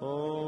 de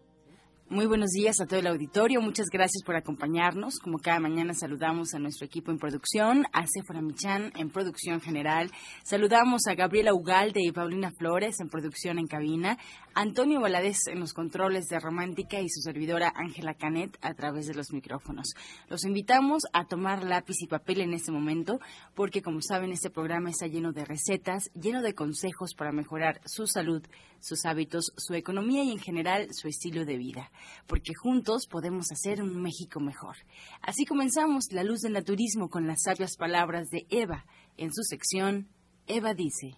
Muy buenos días a todo el auditorio. Muchas gracias por acompañarnos. Como cada mañana saludamos a nuestro equipo en producción, a Sephora Michan en producción general. Saludamos a Gabriela Ugalde y Paulina Flores en producción en cabina, Antonio Valadez en los controles de Romántica y su servidora Ángela Canet a través de los micrófonos. Los invitamos a tomar lápiz y papel en este momento porque como saben este programa está lleno de recetas, lleno de consejos para mejorar su salud, sus hábitos, su economía y en general su estilo de vida porque juntos podemos hacer un México mejor. Así comenzamos La Luz del Naturismo con las sabias palabras de Eva en su sección Eva dice.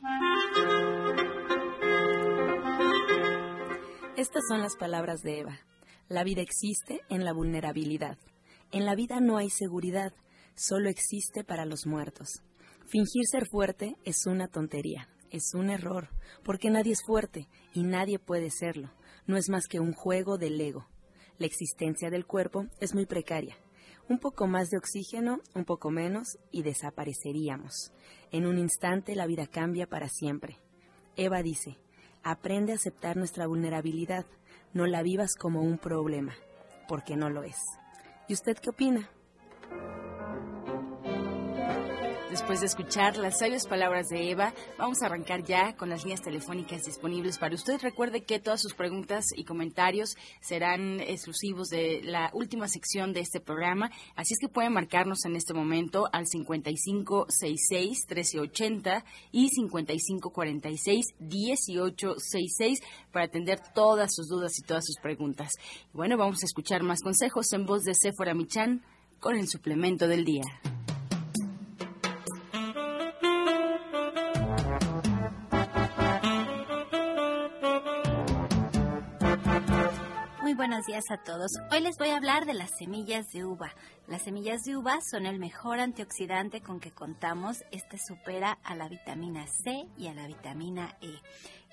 Estas son las palabras de Eva. La vida existe en la vulnerabilidad. En la vida no hay seguridad, solo existe para los muertos. Fingir ser fuerte es una tontería, es un error, porque nadie es fuerte y nadie puede serlo no es más que un juego del ego. La existencia del cuerpo es muy precaria. Un poco más de oxígeno, un poco menos, y desapareceríamos. En un instante la vida cambia para siempre. Eva dice, aprende a aceptar nuestra vulnerabilidad, no la vivas como un problema, porque no lo es. ¿Y usted qué opina? Después de escuchar las sabias palabras de Eva, vamos a arrancar ya con las líneas telefónicas disponibles para usted. Recuerde que todas sus preguntas y comentarios serán exclusivos de la última sección de este programa, así es que pueden marcarnos en este momento al 5566-1380 y 5546-1866 para atender todas sus dudas y todas sus preguntas. Bueno, vamos a escuchar más consejos en voz de Sephora Michan con el suplemento del día. Buenos días a todos. Hoy les voy a hablar de las semillas de uva. Las semillas de uva son el mejor antioxidante con que contamos. Este supera a la vitamina C y a la vitamina E.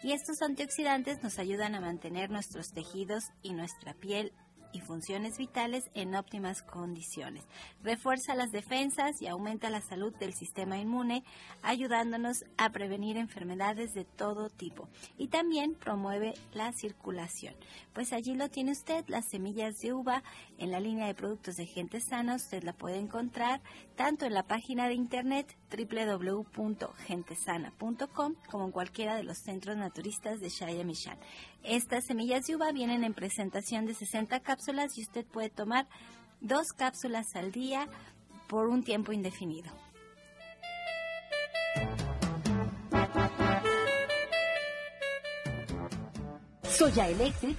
Y estos antioxidantes nos ayudan a mantener nuestros tejidos y nuestra piel y funciones vitales en óptimas condiciones. Refuerza las defensas y aumenta la salud del sistema inmune, ayudándonos a prevenir enfermedades de todo tipo. Y también promueve la circulación. Pues allí lo tiene usted, las semillas de uva en la línea de productos de gente sana. Usted la puede encontrar tanto en la página de internet www.gentesana.com como en cualquiera de los centros naturistas de Shaya Mishan. Estas semillas de uva vienen en presentación de 60 cápsulas y usted puede tomar dos cápsulas al día por un tiempo indefinido. Soya Electric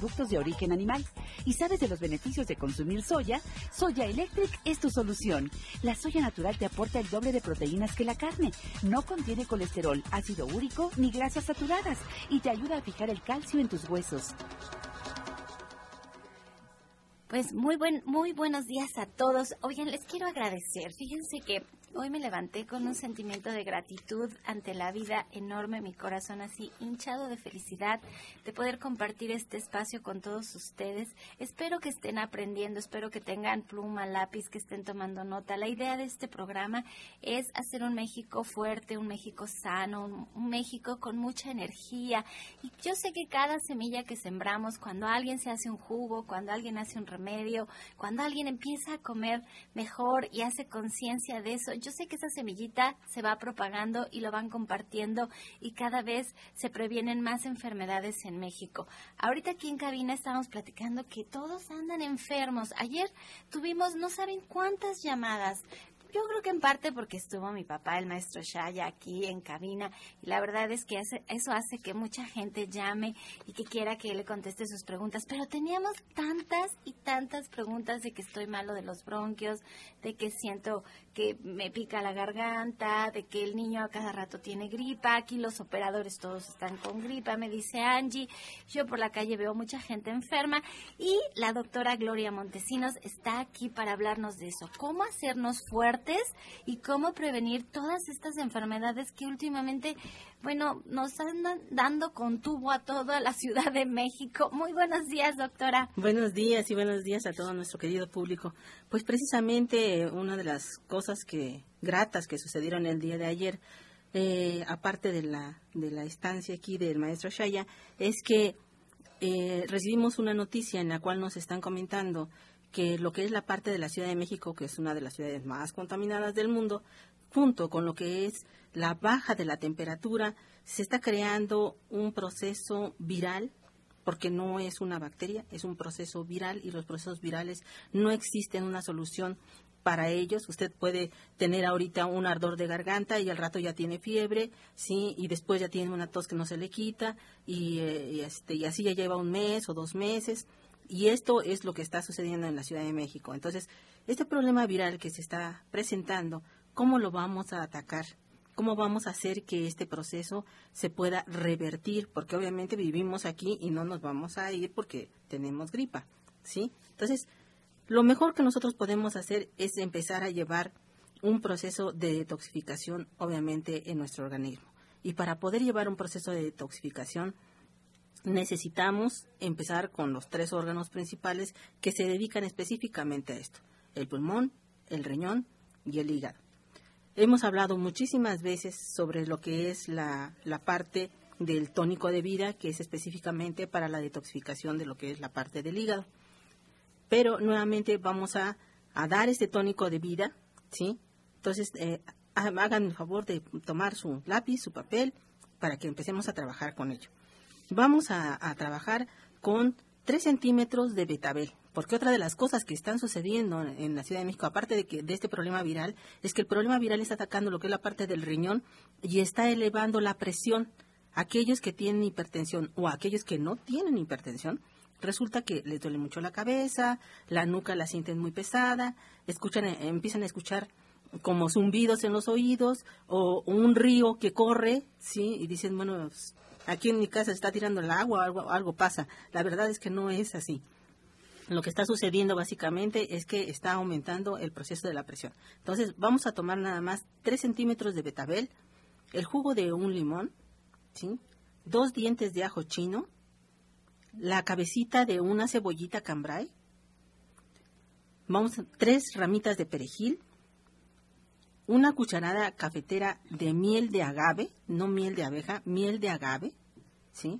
de origen animal. ¿Y sabes de los beneficios de consumir soya? Soya Electric es tu solución. La soya natural te aporta el doble de proteínas que la carne. No contiene colesterol, ácido úrico ni grasas saturadas y te ayuda a fijar el calcio en tus huesos. Pues muy buen, muy buenos días a todos. Oigan, les quiero agradecer. Fíjense que Hoy me levanté con un sentimiento de gratitud ante la vida enorme, mi corazón así hinchado de felicidad de poder compartir este espacio con todos ustedes. Espero que estén aprendiendo, espero que tengan pluma, lápiz, que estén tomando nota. La idea de este programa es hacer un México fuerte, un México sano, un, México con mucha energía. Y yo sé que cada semilla que sembramos, cuando alguien se hace un jugo, cuando alguien hace un remedio, cuando alguien empieza a comer mejor y hace conciencia de eso, yo sé que esa semillita se va propagando y lo van compartiendo y cada vez se previenen más enfermedades en México. Ahorita aquí en cabina estamos platicando que todos andan enfermos. Ayer tuvimos no saben cuántas llamadas yo creo que en parte porque estuvo mi papá, el maestro Shaya, aquí en cabina, y la verdad es que eso hace que mucha gente llame y que quiera que le conteste sus preguntas. Pero teníamos tantas y tantas preguntas de que estoy malo de los bronquios, de que siento que me pica la garganta, de que el niño a cada rato tiene gripa, aquí los operadores todos están con gripa, me dice Angie, yo por la calle veo mucha gente enferma y la doctora Gloria Montesinos está aquí para hablarnos de eso, cómo hacernos fuertes y cómo prevenir todas estas enfermedades que últimamente bueno, nos andan dando con tubo a toda la Ciudad de México. Muy buenos días, doctora. Buenos días y buenos días a todo nuestro querido público. Pues precisamente una de las cosas que gratas que sucedieron el día de ayer, eh, aparte de la, de la estancia aquí del maestro Shaya, es que eh, recibimos una noticia en la cual nos están comentando que lo que es la parte de la Ciudad de México, que es una de las ciudades más contaminadas del mundo, junto con lo que es la baja de la temperatura, se está creando un proceso viral, porque no es una bacteria, es un proceso viral y los procesos virales no existen una solución para ellos. Usted puede tener ahorita un ardor de garganta y al rato ya tiene fiebre, sí, y después ya tiene una tos que no se le quita y, eh, este, y así ya lleva un mes o dos meses. Y esto es lo que está sucediendo en la Ciudad de México. Entonces, este problema viral que se está presentando ¿Cómo lo vamos a atacar? ¿Cómo vamos a hacer que este proceso se pueda revertir? Porque obviamente vivimos aquí y no nos vamos a ir porque tenemos gripa, ¿sí? Entonces, lo mejor que nosotros podemos hacer es empezar a llevar un proceso de detoxificación, obviamente, en nuestro organismo. Y para poder llevar un proceso de detoxificación, necesitamos empezar con los tres órganos principales que se dedican específicamente a esto, el pulmón, el riñón y el hígado. Hemos hablado muchísimas veces sobre lo que es la, parte del tónico de vida, que es específicamente para la detoxificación de lo que es la parte del hígado. Pero nuevamente vamos a, dar este tónico de vida, ¿sí? Entonces, eh, hagan el favor de tomar su lápiz, su papel, para que empecemos a trabajar con ello. Vamos a, trabajar con 3 centímetros de betabel. Porque otra de las cosas que están sucediendo en la Ciudad de México, aparte de, que, de este problema viral, es que el problema viral está atacando lo que es la parte del riñón y está elevando la presión. Aquellos que tienen hipertensión o aquellos que no tienen hipertensión, resulta que les duele mucho la cabeza, la nuca la sienten muy pesada, escuchan, eh, empiezan a escuchar como zumbidos en los oídos o un río que corre, ¿sí? Y dicen, bueno, aquí en mi casa está tirando el agua, algo, algo pasa. La verdad es que no es así. Lo que está sucediendo básicamente es que está aumentando el proceso de la presión. Entonces vamos a tomar nada más 3 centímetros de betabel, el jugo de un limón, dos dientes de ajo chino, la cabecita de una cebollita cambray, vamos tres ramitas de perejil, una cucharada cafetera de miel de agave, no miel de abeja, miel de agave, ¿sí?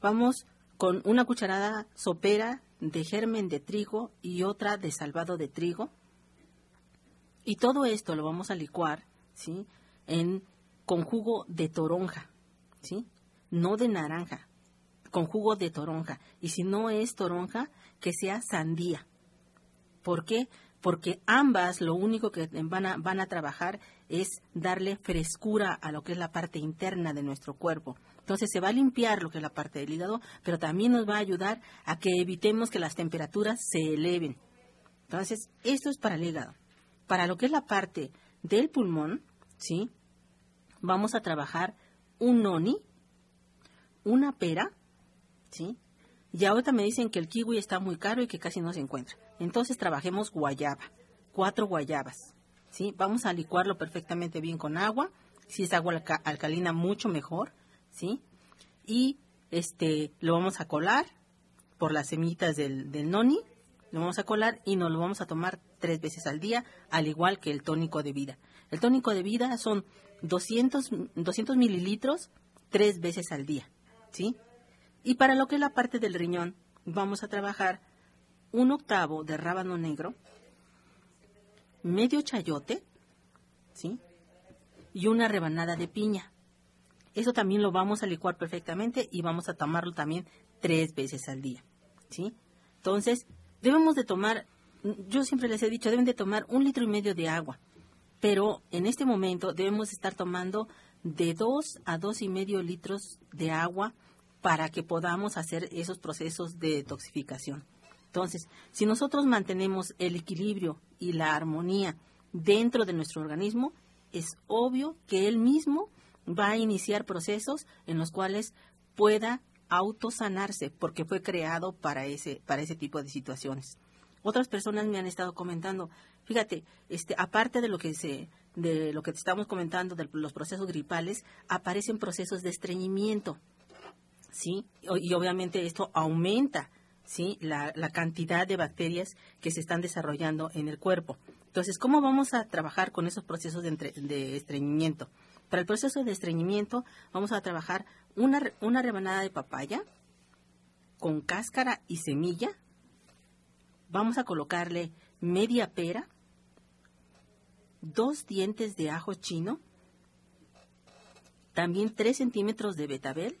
Vamos con una cucharada sopera de germen de trigo y otra de salvado de trigo. Y todo esto lo vamos a licuar, ¿sí? En, con jugo de toronja, ¿sí? No de naranja, con jugo de toronja. Y si no es toronja, que sea sandía. ¿Por qué? Porque ambas lo único que van a, van a trabajar es darle frescura a lo que es la parte interna de nuestro cuerpo. Entonces se va a limpiar lo que es la parte del hígado, pero también nos va a ayudar a que evitemos que las temperaturas se eleven. Entonces, esto es para el hígado. Para lo que es la parte del pulmón, ¿sí? Vamos a trabajar un noni, una pera, ¿sí? Y ahorita me dicen que el kiwi está muy caro y que casi no se encuentra. Entonces trabajemos guayaba, cuatro guayabas. ¿sí? Vamos a licuarlo perfectamente bien con agua. Si es agua alcalina, mucho mejor. ¿sí? Y este, lo vamos a colar por las semillitas del, del noni. Lo vamos a colar y nos lo vamos a tomar tres veces al día, al igual que el tónico de vida. El tónico de vida son 200, 200 mililitros tres veces al día. ¿sí? Y para lo que es la parte del riñón, vamos a trabajar un octavo de rábano negro, medio chayote, ¿sí? Y una rebanada de piña. Eso también lo vamos a licuar perfectamente y vamos a tomarlo también tres veces al día, ¿sí? Entonces, debemos de tomar, yo siempre les he dicho, deben de tomar un litro y medio de agua, pero en este momento debemos estar tomando de dos a dos y medio litros de agua para que podamos hacer esos procesos de detoxificación. Entonces, si nosotros mantenemos el equilibrio y la armonía dentro de nuestro organismo, es obvio que él mismo va a iniciar procesos en los cuales pueda autosanarse porque fue creado para ese para ese tipo de situaciones. Otras personas me han estado comentando, fíjate, este aparte de lo que se de lo que te estamos comentando de los procesos gripales, aparecen procesos de estreñimiento. ¿Sí? Y obviamente esto aumenta, ¿sí? La, cantidad de bacterias que se están desarrollando en el cuerpo. Entonces, ¿cómo vamos a trabajar con esos procesos de, estreñimiento? Para el proceso de estreñimiento vamos a trabajar una, una rebanada de papaya con cáscara y semilla. Vamos a colocarle media pera, dos dientes de ajo chino, también tres centímetros de betabel,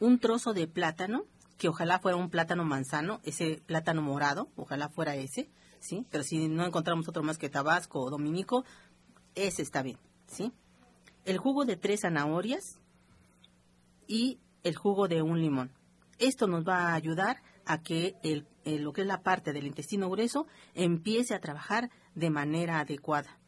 un trozo de plátano, que ojalá fuera un plátano manzano, ese plátano morado, ojalá fuera ese, ¿sí? Pero si no encontramos otro más que tabasco o dominico, ese está bien, ¿sí? El jugo de tres zanahorias y el jugo de un limón. Esto nos va a ayudar a que el, lo que es la parte del intestino grueso empiece a trabajar de manera adecuada.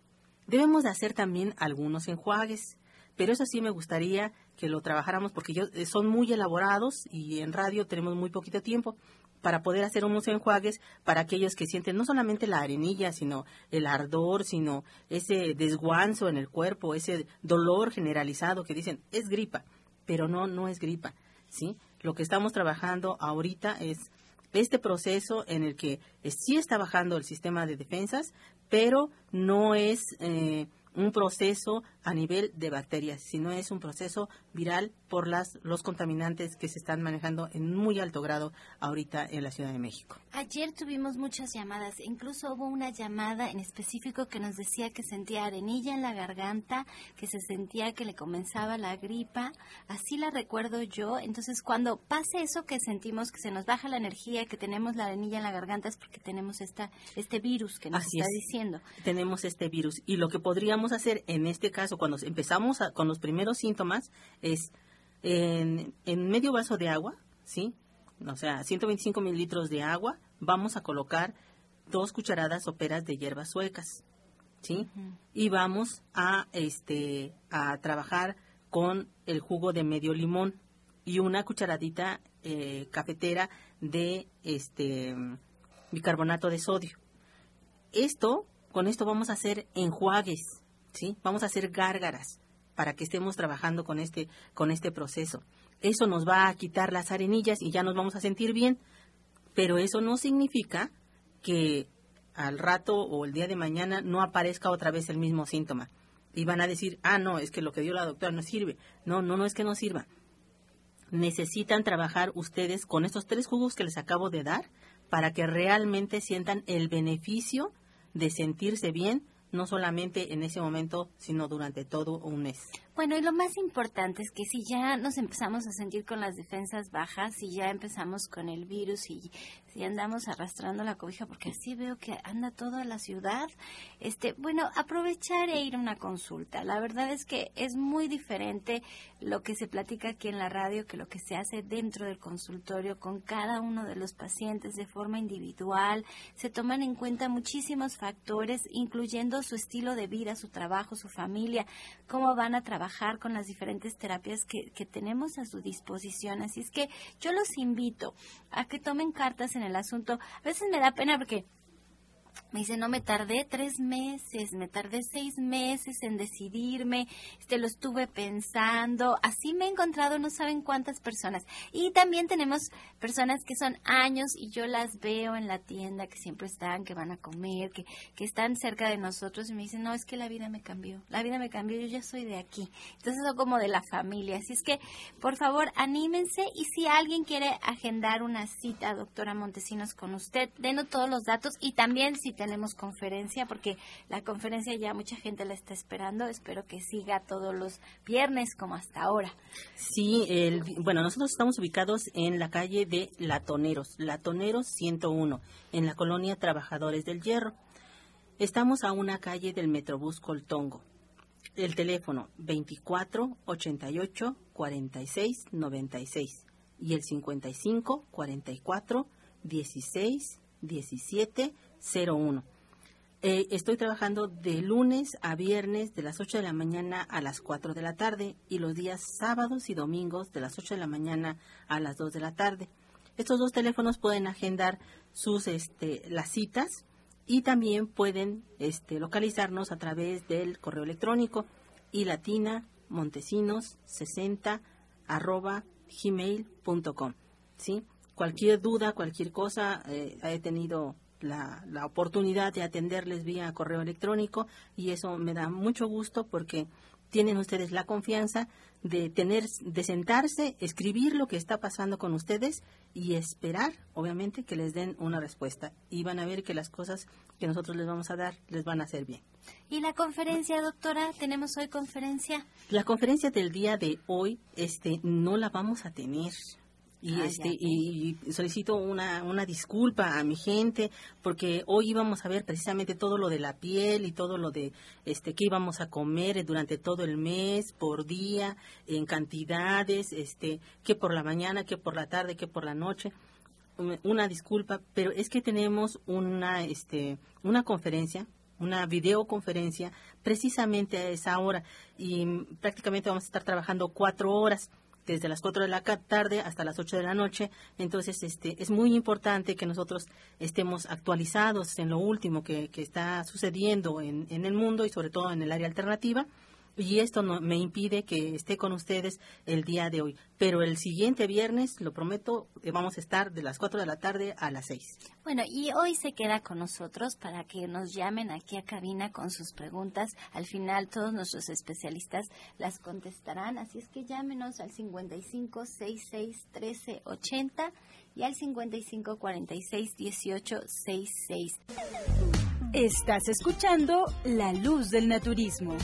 Debemos de hacer también algunos enjuagues, pero eso sí me gustaría que lo trabajáramos porque yo, eh, son muy elaborados y en radio tenemos muy poquito tiempo para poder hacer unos enjuagues para aquellos que sienten no solamente la arenilla, sino el ardor, sino ese desguanzo en el cuerpo, ese dolor generalizado que dicen es gripa, pero no, no es gripa, ¿sí? Lo que estamos trabajando ahorita es este proceso en el que eh, sí está bajando el sistema de defensas, pero no es eh, un proceso a nivel de bacterias, sino es un proceso viral por las, los contaminantes que se están manejando en muy alto grado ahorita en la Ciudad de México. Ayer tuvimos muchas llamadas, incluso hubo una llamada en específico que nos decía que sentía arenilla en la garganta, que se sentía que le comenzaba la gripa, así la recuerdo yo. Entonces, cuando pase eso que sentimos que se nos baja la energía, que tenemos la arenilla en la garganta, es porque tenemos esta, este virus que nos está diciendo. Tenemos este virus y lo que podríamos hacer en este caso, cuando empezamos con los primeros síntomas, es en, medio vaso de agua, ¿sí? O sea, 125 mililitros de agua, vamos a colocar dos cucharadas soperas de hierbas suecas, ¿sí? Y vamos a, este, a trabajar con el jugo de medio limón y una cucharadita eh, cafetera de este bicarbonato de sodio. Esto, con esto vamos a hacer enjuagues, ¿sí? Vamos a hacer gárgaras para que estemos trabajando con este, con este proceso. Eso nos va a quitar las arenillas y ya nos vamos a sentir bien, pero eso no significa que al rato o el día de mañana no aparezca otra vez el mismo síntoma. Y van a decir, ah, no, es que lo que dio la doctora no sirve. No, no, no es que no sirva. Necesitan trabajar ustedes con estos tres jugos que les acabo de dar para que realmente sientan el beneficio de sentirse bien no solamente en ese momento, sino durante todo un mes. Bueno, y lo más importante es que si ya nos empezamos a sentir con las defensas bajas, si ya empezamos con el virus y si andamos arrastrando la cobija, porque así veo que anda toda la ciudad, este, bueno, aprovechar e ir a una consulta. La verdad es que es muy diferente lo que se platica aquí en la radio que lo que se hace dentro del consultorio con cada uno de los pacientes de forma individual. Se toman en cuenta muchísimos factores, incluyendo su estilo de vida, su trabajo, su familia, cómo van a trabajar trabajar con las diferentes terapias que, que tenemos a su disposición. Así es que yo los invito a que tomen cartas en el asunto. A veces me da pena porque me dice, no, me tardé tres meses, me tardé seis meses en decidirme, este, lo estuve pensando, así me he encontrado no saben cuántas personas. Y también tenemos personas que son años y yo las veo en la tienda, que siempre están, que van a comer, que, que están cerca de nosotros y me dicen, no, es que la vida me cambió, la vida me cambió, yo ya soy de aquí. Entonces son como de la familia. Así es que, por favor, anímense y si alguien quiere agendar una cita, doctora Montesinos, con usted, denos todos los datos y también si tenemos conferencia, porque la conferencia ya mucha gente la está esperando. Espero que siga todos los viernes como hasta ahora. Sí, el, bueno, nosotros estamos ubicados en la calle de Latoneros, Latoneros 101, en la colonia Trabajadores del Hierro. Estamos a una calle del Metrobús Coltongo. El teléfono 24 88 46 96 y el 55 44 16 17 01. Eh, estoy trabajando de lunes a viernes de las 8 de la mañana a las 4 de la tarde y los días sábados y domingos de las 8 de la mañana a las 2 de la tarde. Estos dos teléfonos pueden agendar sus este, las citas y también pueden este, localizarnos a través del correo electrónico y latina montesinos 60 arroba gmail.com. ¿sí? Cualquier duda, cualquier cosa, eh, he tenido la, la, oportunidad de atenderles vía correo electrónico y eso me da mucho gusto porque tienen ustedes la confianza de tener, de sentarse, escribir lo que está pasando con ustedes y esperar, obviamente, que les den una respuesta. Y van a ver que las cosas que nosotros les vamos a dar les van a hacer bien. ¿Y la conferencia, doctora? ¿Tenemos hoy conferencia? La conferencia del día de hoy, este, no la vamos a tener y ah, este y solicito una, una disculpa a mi gente porque hoy íbamos a ver precisamente todo lo de la piel y todo lo de este qué íbamos a comer durante todo el mes por día en cantidades este que por la mañana que por la tarde que por la noche. Una disculpa pero es que tenemos una este una conferencia una videoconferencia precisamente a esa hora y prácticamente vamos a estar trabajando cuatro horas desde las 4 de la tarde hasta las 8 de la noche. Entonces, este, es muy importante que nosotros estemos actualizados en lo último que, que está sucediendo en, en, el mundo y sobre todo en el área alternativa y esto no, me impide que esté con ustedes el día de hoy. Pero el siguiente viernes, lo prometo, eh, vamos a estar de las 4 de la tarde a las 6. Bueno, y hoy se queda con nosotros para que nos llamen aquí a cabina con sus preguntas. Al final todos nuestros especialistas las contestarán, así es que llámenos al 55 66 13 80 y al 55 46 18 66. Estás escuchando La Luz del Naturismo.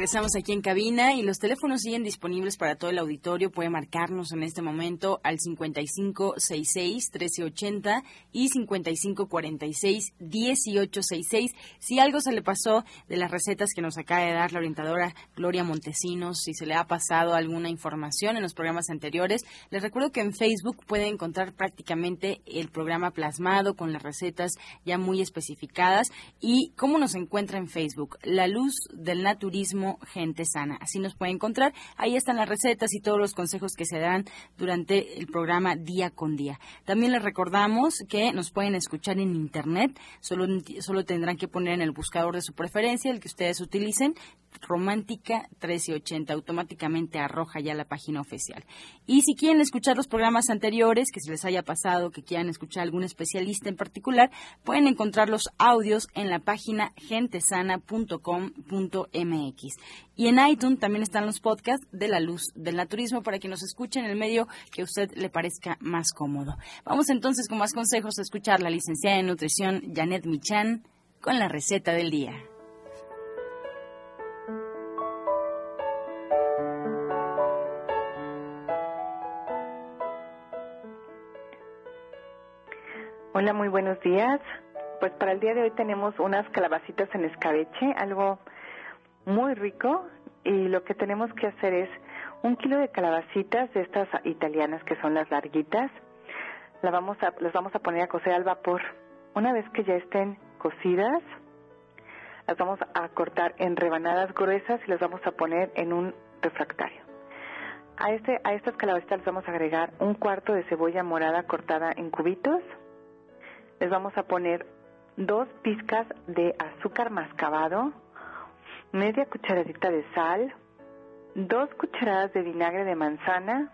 Regresamos aquí en cabina y los teléfonos siguen disponibles para todo el auditorio. Puede marcarnos en este momento al 5566-1380 y 5546-1866. Si algo se le pasó de las recetas que nos acaba de dar la orientadora Gloria Montesinos, si se le ha pasado alguna información en los programas anteriores, les recuerdo que en Facebook pueden encontrar prácticamente el programa plasmado con las recetas ya muy especificadas. ¿Y cómo nos encuentra en Facebook? La luz del naturismo Gente Sana. Así nos puede encontrar. Ahí están las recetas y todos los consejos que se dan durante el programa día con día. También les recordamos que nos pueden escuchar en Internet. Solo, solo tendrán que poner en el buscador de su preferencia, el que ustedes utilicen, Romántica 1380. Automáticamente arroja ya la página oficial. Y si quieren escuchar los programas anteriores, que se les haya pasado, que quieran escuchar algún especialista en particular, pueden encontrar los audios en la página gentesana.com.mx. Y en iTunes también están los podcasts de la luz del naturismo para que nos escuchen en el medio que a usted le parezca más cómodo. Vamos entonces con más consejos a escuchar la licenciada en nutrición Janet Michan con la receta del día. Hola, muy buenos días. Pues para el día de hoy tenemos unas calabacitas en escabeche, algo muy rico y lo que tenemos que hacer es un kilo de calabacitas de estas italianas que son las larguitas. La vamos las vamos a poner a cocer al vapor. Una vez que ya estén cocidas, las vamos a cortar en rebanadas gruesas y las vamos a poner en un refractario. A, este, a estas calabacitas les vamos a agregar un cuarto de cebolla morada cortada en cubitos. Les vamos a poner dos pizcas de azúcar mascabado, media cucharadita de sal, dos cucharadas de vinagre de manzana,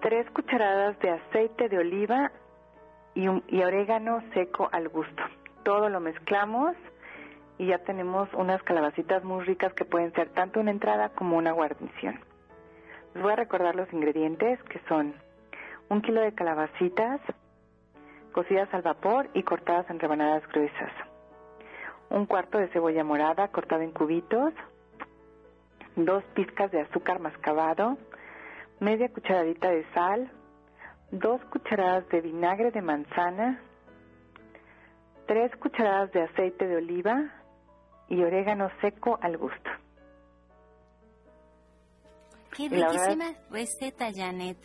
tres cucharadas de aceite de oliva y, orégano seco al gusto. Todo lo mezclamos y ya tenemos unas calabacitas muy ricas que pueden ser tanto una entrada como una guarnición. Les voy a recordar los ingredientes que son un kilo de calabacitas cocidas al vapor y cortadas en rebanadas gruesas, un cuarto de cebolla morada cortada en cubitos, dos pizcas de azúcar mascabado, media cucharadita de sal, dos cucharadas de vinagre de manzana, tres cucharadas de aceite de oliva y orégano seco al gusto. Qué riquísima receta, Janet.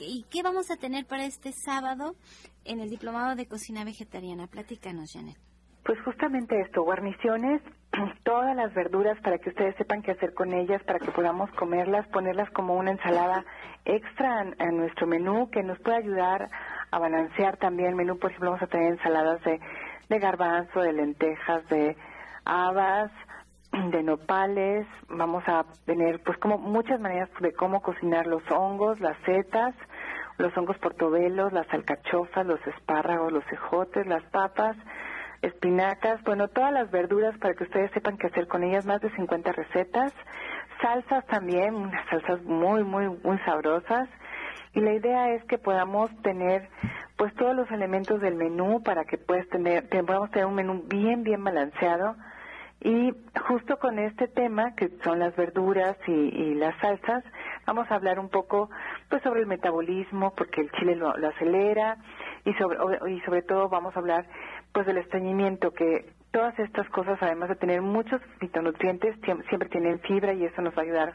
¿Y qué vamos a tener para este sábado en el Diplomado de Cocina Vegetariana? Platícanos, Janet. Pues justamente esto, guarniciones, todas las verduras para que ustedes sepan qué hacer con ellas, para que podamos comerlas, ponerlas como una ensalada extra en, nuestro menú que nos puede ayudar a balancear también el menú. Por ejemplo, vamos a tener ensaladas de, de garbanzo, de lentejas, de habas, de nopales, vamos a tener pues como muchas maneras de cómo cocinar los hongos, las setas, los hongos portobelos, las alcachofas, los espárragos, los ejotes, las papas, espinacas, bueno, todas las verduras para que ustedes sepan qué hacer con ellas, más de 50 recetas, salsas también, unas salsas muy, muy, muy sabrosas. Y la idea es que podamos tener pues todos los elementos del menú para que puedas tener, podamos tener un menú bien, bien balanceado. Y justo con este tema, que son las verduras y, las salsas, vamos a hablar un poco pues sobre el metabolismo, porque el chile lo, acelera, y sobre, y sobre todo vamos a hablar pues del estreñimiento, que todas estas cosas, además de tener muchos fitonutrientes, siempre tienen fibra y eso nos va a ayudar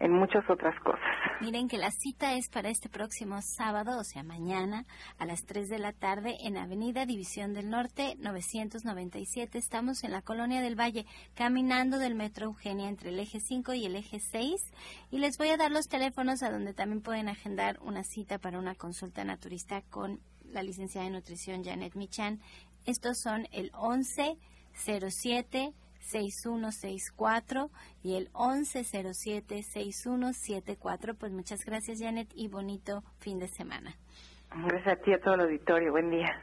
en muchas otras cosas. Miren que la cita es para este próximo sábado, o sea, mañana, a las 3 de la tarde, en Avenida División del Norte, 997. Estamos en la Colonia del Valle, caminando del Metro Eugenia entre el eje 5 y el eje 6. Y les voy a dar los teléfonos a donde también pueden agendar una cita para una consulta naturista con la licenciada en nutrición Janet Michan. Estos son el 11 07 6164 y el 1107-6174. Pues muchas gracias, Janet, y bonito fin de semana. Gracias a ti, a todo el auditorio. Buen día.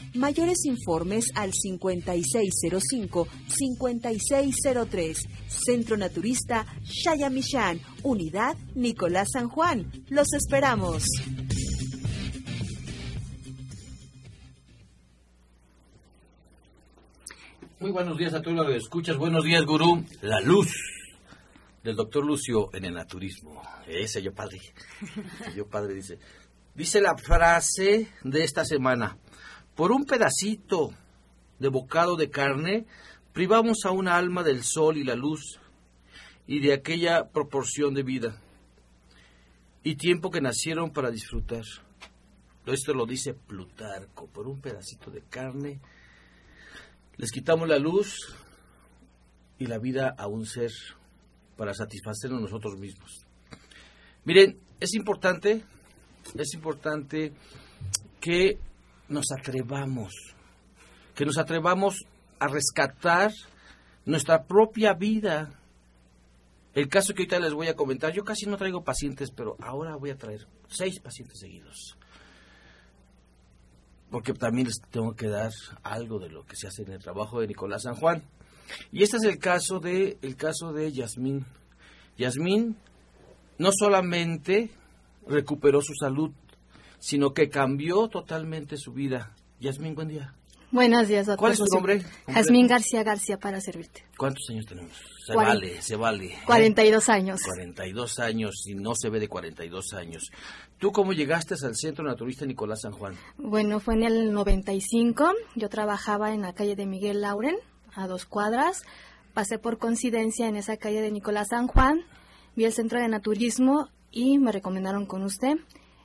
Mayores informes al 5605-5603. Centro Naturista Shayamishan, Unidad Nicolás San Juan. Los esperamos. Muy buenos días a todos los que escuchas. Buenos días, gurú. La luz del doctor Lucio en el naturismo. Ese yo padre. Ese yo padre dice. Dice la frase de esta semana. Por un pedacito de bocado de carne, privamos a una alma del sol y la luz y de aquella proporción de vida y tiempo que nacieron para disfrutar. esto lo dice Plutarco, por un pedacito de carne les quitamos la luz y la vida a un ser para satisfacernos nosotros mismos. Miren, es importante, es importante que nos atrevamos, que nos atrevamos a rescatar nuestra propia vida. El caso que ahorita les voy a comentar, yo casi no traigo pacientes, pero ahora voy a traer seis pacientes seguidos. Porque también les tengo que dar algo de lo que se hace en el trabajo de Nicolás San Juan. Y este es el caso de el caso de Yasmín. Yasmín no solamente recuperó su salud, sino que cambió totalmente su vida. Yasmín, buen día. Buenos días, doctor. ¿Cuál es tu nombre? Jazmín García García para servirte. ¿Cuántos años tenemos? Se vale, se vale. 42 años. 42 años y no se ve de 42 años. ¿Tú cómo llegaste al Centro Naturista Nicolás San Juan? Bueno, fue en el 95. Yo trabajaba en la calle de Miguel Lauren, a dos cuadras. Pasé por coincidencia en esa calle de Nicolás San Juan. Vi el centro de naturismo y me recomendaron con usted,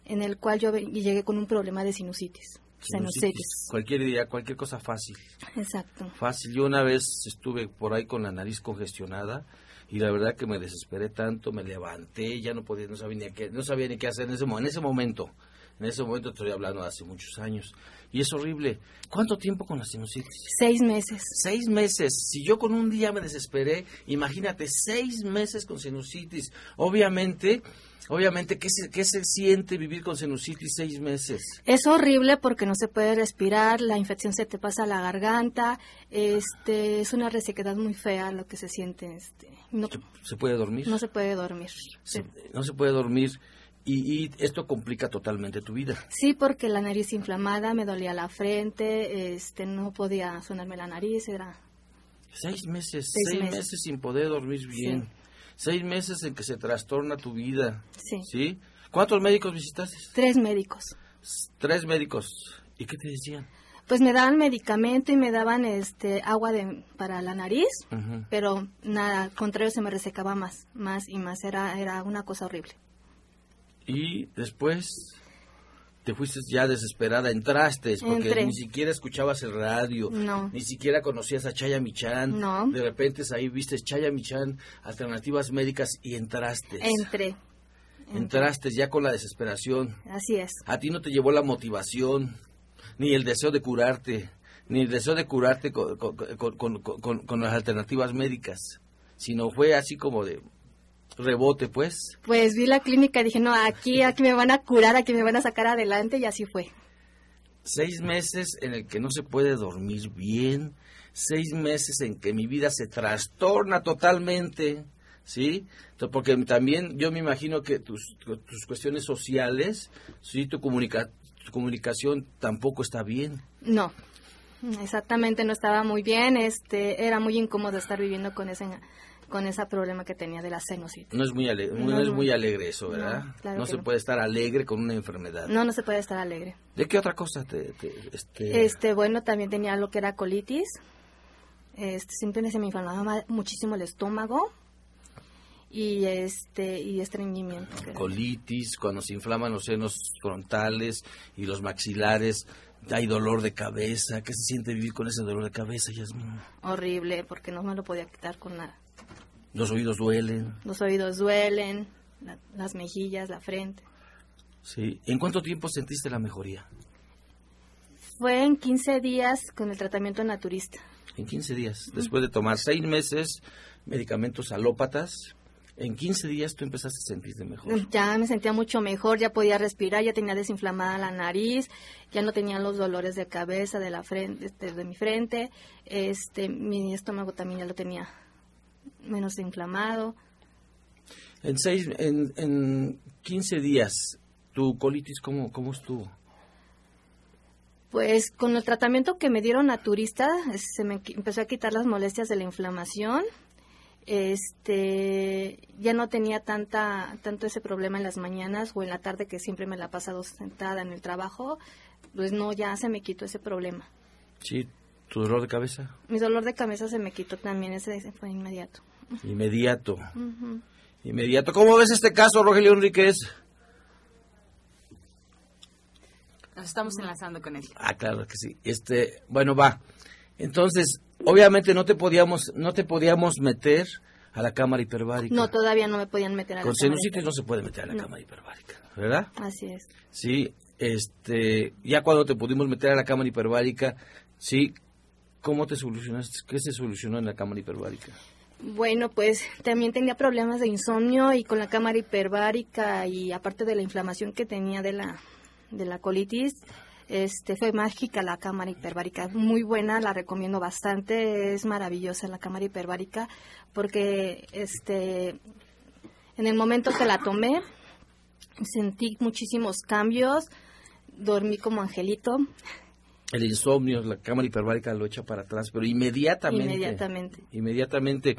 en el cual yo llegué con un problema de sinusitis. Sinusitis. Cualquier día, cualquier cosa fácil. Exacto. Fácil. Yo una vez estuve por ahí con la nariz congestionada y la verdad que me desesperé tanto, me levanté, ya no podía, no sabía ni qué, no sabía ni qué hacer en ese, en ese momento. En ese momento estoy hablando de hace muchos años. Y es horrible. ¿Cuánto tiempo con la sinusitis? Seis meses. Seis meses. Si yo con un día me desesperé, imagínate, seis meses con sinusitis. Obviamente, obviamente, ¿qué se, qué se siente vivir con sinusitis seis meses? Es horrible porque no se puede respirar, la infección se te pasa a la garganta, este, es una resequedad muy fea lo que se siente, este, no, ¿Se puede dormir? no se puede dormir. Se- no se puede dormir. Y, y esto complica totalmente tu vida. Sí, porque la nariz inflamada, me dolía la frente, este, no podía sonarme la nariz, era Seis meses, Seis seis, meses. meses. sin poder dormir bien. Seis meses en que se trastorna tu vida. Sí. ¿Cuántos médicos visitaste? tres médicos. Tres médicos. ¿Y qué te decían? Pues me daban medicamento y me daban este agua de, para la nariz, pero nada, al contrario se me resecaba más, más y más, era, era una cosa horrible. Y después te fuiste ya desesperada, entraste, porque Entré. ni siquiera escuchabas el radio, No. ni siquiera conocías a Chaya Michan. No. De repente ahí viste Chaya Michan, alternativas médicas y entraste. Entré, Entraste ya con la desesperación. así es. A ti no te llevó la motivación, ni el deseo de curarte, ni el deseo de curarte con, con- con- con- con- con las alternativas médicas, sino fue así como de rebote, pues. Pues vi la clínica y dije, no, aquí, aquí me van a curar, aquí me van a sacar adelante y así fue. Seis meses en el que no se puede dormir bien, seis meses en que mi vida se trastorna totalmente, ¿sí? Porque también yo me imagino que tus, tus cuestiones sociales, ¿sí? Tu, comunica- tu comunicación tampoco está bien. No, exactamente no estaba muy bien, este, era muy incómodo estar viviendo con ese, con ese problema que tenía de la sinusitis. No es muy alegre, no, No, es muy alegre eso, ¿verdad? No, claro no que se puede estar alegre con una enfermedad. No, no se puede estar alegre. ¿De qué otra cosa te, te- este, Este, bueno, también tenía lo que era colitis. Este, siempre se me inflamaba ma- muchísimo el estómago y este y estreñimiento. colitis, cuando se inflaman los senos frontales y los maxilares, hay dolor de cabeza? ¿Qué se siente vivir con ese dolor de cabeza, Yasmín? Horrible, porque no me lo podía quitar con nada. Los oídos duelen, Los oídos duelen, la- las mejillas, la frente. ¿sí? ¿En cuánto tiempo sentiste la mejoría? Fue en 15 días con el tratamiento naturista. En 15 días, después de tomar seis meses medicamentos alópatas, en 15 días tú empezaste a sentirte mejor. Ya me sentía mucho mejor, ya podía respirar, ya tenía desinflamada la nariz, ya no tenía los dolores de cabeza, de la frente, este, de mi frente, este, mi estómago también ya lo tenía menos inflamado. En, seis, en, en 15 días, ¿tu colitis cómo, cómo estuvo? Pues con el tratamiento que me dieron naturista, se me empezó a quitar las molestias de la inflamación. Este, ya no tenía tanta tanto ese problema en las mañanas o en la tarde que siempre me la he pasado sentada en el trabajo, pues no, ya se me quitó ese problema. Sí, ¿tu dolor de cabeza? Mi dolor de cabeza se me quitó también, ese fue inmediato. Inmediato. Ujú. Inmediato. ¿Cómo ves este caso, Rogelio Enríquez? Nos estamos enlazando con él. Ah, claro que sí. Este, bueno, va. Entonces, obviamente no te podíamos, no te podíamos meter a la cámara hiperbárica. No, todavía no me podían meter a Con la cámara. sinusitis no se puede meter a la No. cámara hiperbárica, ¿verdad? Así es. Sí, este, ya cuando te pudimos meter a la cámara hiperbárica, sí, ¿cómo te solucionaste? ¿Qué se solucionó en la cámara hiperbárica? Bueno, pues también tenía problemas de insomnio y con la cámara hiperbárica y aparte de la inflamación que tenía de la de la colitis, este fue mágica la cámara hiperbárica, muy buena, la recomiendo bastante, es maravillosa la cámara hiperbárica porque este en el momento que la tomé sentí muchísimos cambios, dormí como angelito El insomnio, la cámara hiperbárica lo echa para atrás, pero inmediatamente. inmediatamente. Inmediatamente.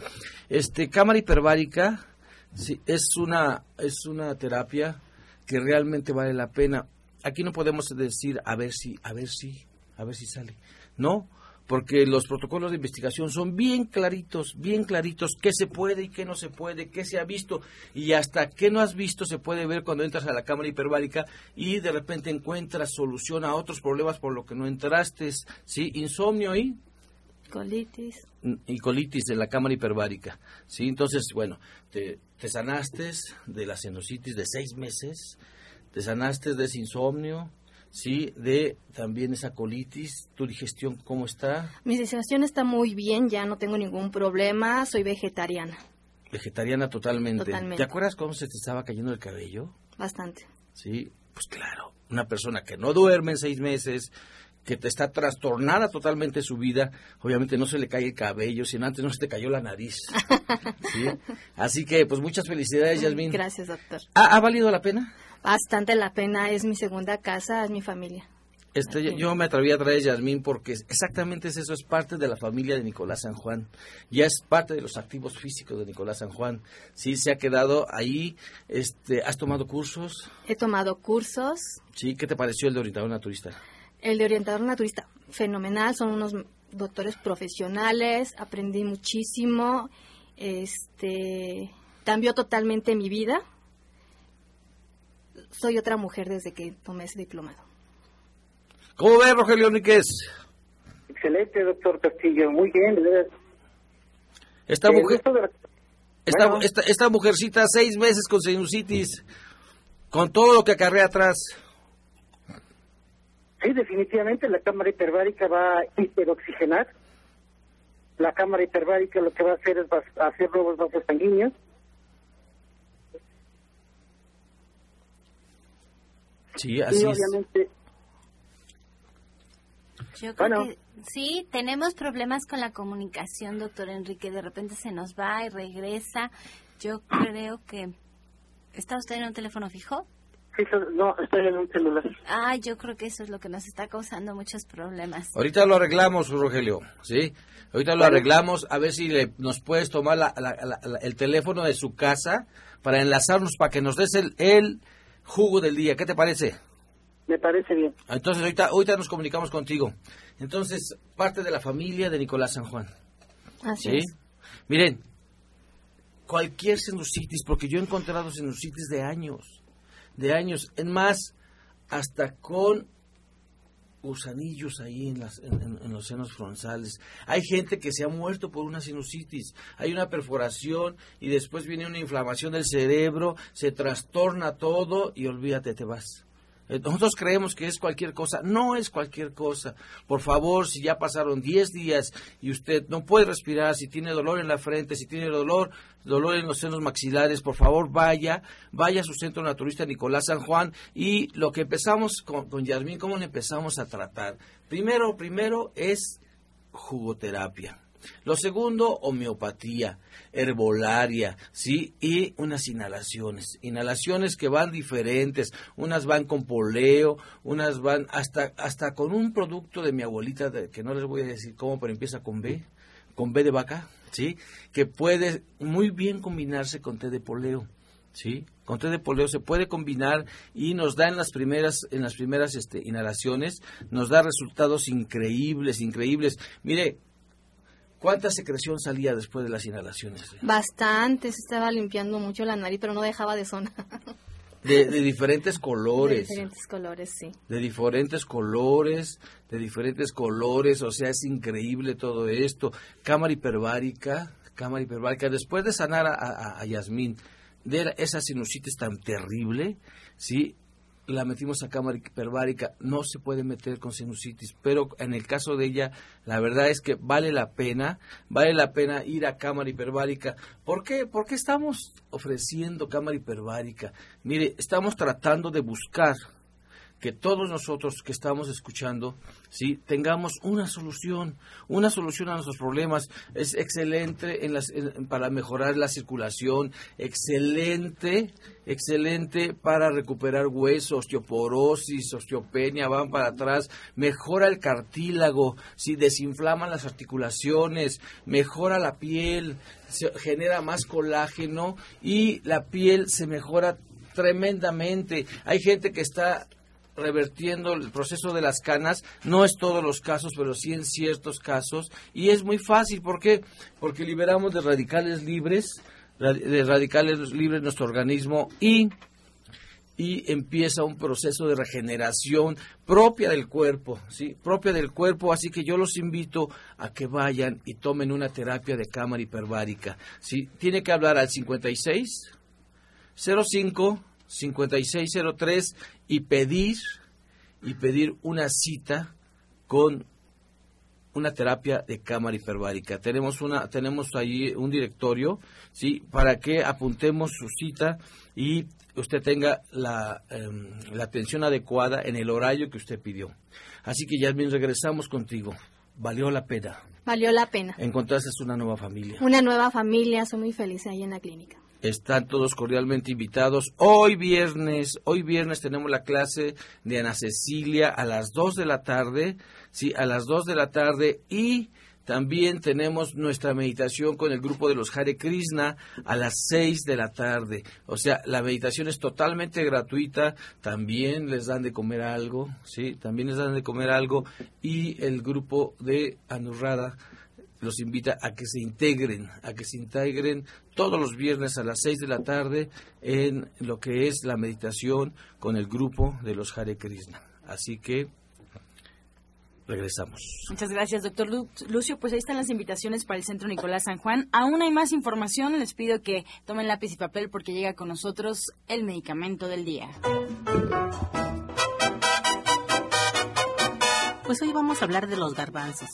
Este, cámara hiperbárica sí, es una es una terapia que realmente vale la pena. Aquí no podemos decir a ver si a ver si a ver si sale. No, porque los protocolos de investigación son bien claritos, bien claritos, qué se puede y qué no se puede, qué se ha visto y hasta qué no has visto se puede ver cuando entras a la cámara hiperbárica y de repente encuentras solución a otros problemas por lo que no entraste, ¿sí? Insomnio y Colitis. y colitis en la cámara hiperbárica. ¿sí? Entonces, bueno, te, te sanaste de la sinusitis de seis meses, te sanaste de ese insomnio, ¿sí? de también esa colitis, tu digestión, ¿cómo está? Mi digestión está muy bien, ya no tengo ningún problema, soy vegetariana, Vegetariana totalmente. Totalmente. ¿Te acuerdas cómo se te estaba cayendo el cabello? bastante. Sí, pues claro, una persona que no duerme en seis meses, que te está trastornada totalmente su vida, obviamente no se le cae el cabello, sino antes no se te cayó la nariz. ¿sí? Así que, pues muchas felicidades, Yasmin. Gracias, doctor. ¿Ha, ha valido la pena? Bastante la pena, es mi segunda casa, es mi familia. Este, yo, yo me atreví a traer Yasmín porque exactamente es eso, es parte de la familia de Nicolás San Juan. Ya es parte de los activos físicos de Nicolás San Juan. Sí, se ha quedado ahí. Este, ¿Has tomado cursos? He tomado cursos, Sí, ¿qué te pareció el de orientador naturista? el de orientador naturista, fenomenal, son unos doctores profesionales, aprendí muchísimo, este, cambió totalmente mi vida. Soy otra mujer desde que tomé ese diplomado. ¿Cómo ves, Rogelio Níquez? Excelente, doctor Castillo. Muy bien, de. Esta mujer, de- esta, Bueno. esta, esta mujercita, seis meses con sinusitis, con todo lo que acarrea atrás. Sí, definitivamente la cámara hiperbárica va a hiperoxigenar. La cámara hiperbárica lo que va a hacer es vas- hacer nuevos vasos sanguíneos. Sí, y así es. obviamente, Yo creo Bueno. que sí, tenemos problemas con la comunicación, doctor Enrique. De repente se nos va y regresa. Yo creo que... ¿Está usted en un teléfono fijo? no, estoy en un celular. Ah, yo creo que eso es lo que nos está causando muchos problemas. Ahorita lo arreglamos, Rogelio, ¿sí? Ahorita lo arreglamos, a ver si le- nos puedes tomar la- la- la- la- el teléfono de su casa para enlazarnos, para que nos des el, el jugo del día. ¿Qué te parece? Me parece bien. Entonces, ahorita, ahorita nos comunicamos contigo. Entonces, parte de la familia de Nicolás San Juan. Así ¿Sí? es. Miren, cualquier sinusitis, porque yo he encontrado sinusitis de años, de años, en más, hasta con gusanillos ahí en, las, en, en- los senos frontales. Hay gente que se ha muerto por una sinusitis. Hay una perforación y después viene una inflamación del cerebro, se trastorna todo y olvídate, te vas. Eh, Nosotros creemos que es cualquier cosa. No es cualquier cosa. Por favor, si ya pasaron 10 días y usted no puede respirar, si tiene dolor en la frente, si tiene dolor, dolor en los senos maxilares, por favor vaya, vaya a su centro naturista Nicolás San Juan. Y lo que empezamos con, con Yasmín, ¿cómo le empezamos a tratar? Primero, primero es jugoterapia. Lo segundo, homeopatía, herbolaria, ¿sí? Y unas inhalaciones. Inhalaciones que van diferentes. Unas van con poleo, unas van hasta, hasta con un producto de mi abuelita, que no les voy a decir cómo, pero empieza con B, con B de vaca, ¿sí? Que puede muy bien combinarse con té de poleo. ¿sí? Con té de poleo se puede combinar y nos da en las primeras, en las primeras este, inhalaciones, nos da resultados increíbles, increíbles. Mire, ¿cuánta secreción salía después de las inhalaciones? Bastante, se estaba limpiando mucho la nariz, pero no dejaba de sonar. De, de diferentes colores. De diferentes colores, sí. De diferentes colores, de diferentes colores, o sea, es increíble todo esto. Cámara hiperbárica, cámara hiperbárica. Después de sanar a, a, a Yasmín de esa sinusitis tan terrible, ¿sí? La metimos a cámara hiperbárica, no se puede meter con sinusitis, pero en el caso de ella, la verdad es que vale la pena, vale la pena ir a cámara hiperbárica. ¿Por qué? Porque estamos ofreciendo cámara hiperbárica. Mire, estamos tratando de buscar que todos nosotros que estamos escuchando, sí, tengamos una solución, una solución a nuestros problemas. Es excelente para mejorar la circulación, excelente, excelente para recuperar huesos, osteoporosis, osteopenia, van para atrás, mejora el cartílago, sí, desinflama las articulaciones, mejora la piel, se genera más colágeno y la piel se mejora tremendamente. Hay gente que está revertiendo el proceso de las canas, no es todos los casos, pero sí en ciertos casos, y es muy fácil, ¿por qué? Porque liberamos de radicales libres, de radicales libres nuestro organismo y y empieza un proceso de regeneración propia del cuerpo, ¿sí? Propia del cuerpo, así que yo los invito a que vayan y tomen una terapia de cámara hiperbárica, ¿sí? Tiene que hablar al 56 05 5603 y pedir y pedir una cita con una terapia de cámara hiperbárica. Tenemos una tenemos ahí un directorio, sí, para que apuntemos su cita y usted tenga la, em, la atención adecuada en el horario que usted pidió. Así que Yasmin, regresamos contigo. Valió la pena. Valió la pena. Encontraste una nueva familia. Una nueva familia, soy muy feliz ahí en la clínica. Están todos cordialmente invitados. Hoy viernes, hoy viernes tenemos la clase de Ana Cecilia a las 2 de la tarde, sí, a las 2 de la tarde y también tenemos nuestra meditación con el grupo de los Hare Krishna a las 6 de la tarde. O sea, la meditación es totalmente gratuita. También les dan de comer algo, ¿sí? También les dan de comer algo. Y el grupo de Anurrada los invita a que se integren, a que se integren todos los viernes a las 6 de la tarde en lo que es la meditación con el grupo de los Hare Krishna. Así que regresamos. Muchas gracias, doctor Lucio. Pues ahí están las invitaciones para el Centro Nicolás San Juan. Aún hay más información. Les pido que tomen lápiz y papel porque llega con nosotros el medicamento del día. Pues hoy vamos a hablar de los garbanzos.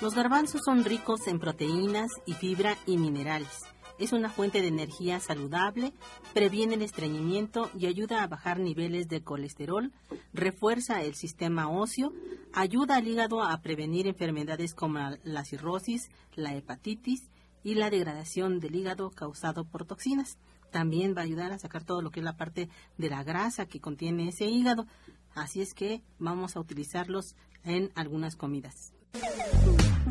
Los garbanzos son ricos en proteínas y fibra y minerales. Es una fuente de energía saludable, previene el estreñimiento y ayuda a bajar niveles de colesterol, refuerza el sistema óseo, ayuda al hígado a prevenir enfermedades como la cirrosis, la hepatitis y la degradación del hígado causado por toxinas. También va a ayudar a sacar todo lo que es la parte de la grasa que contiene ese hígado. Así es que vamos a utilizarlos en algunas comidas.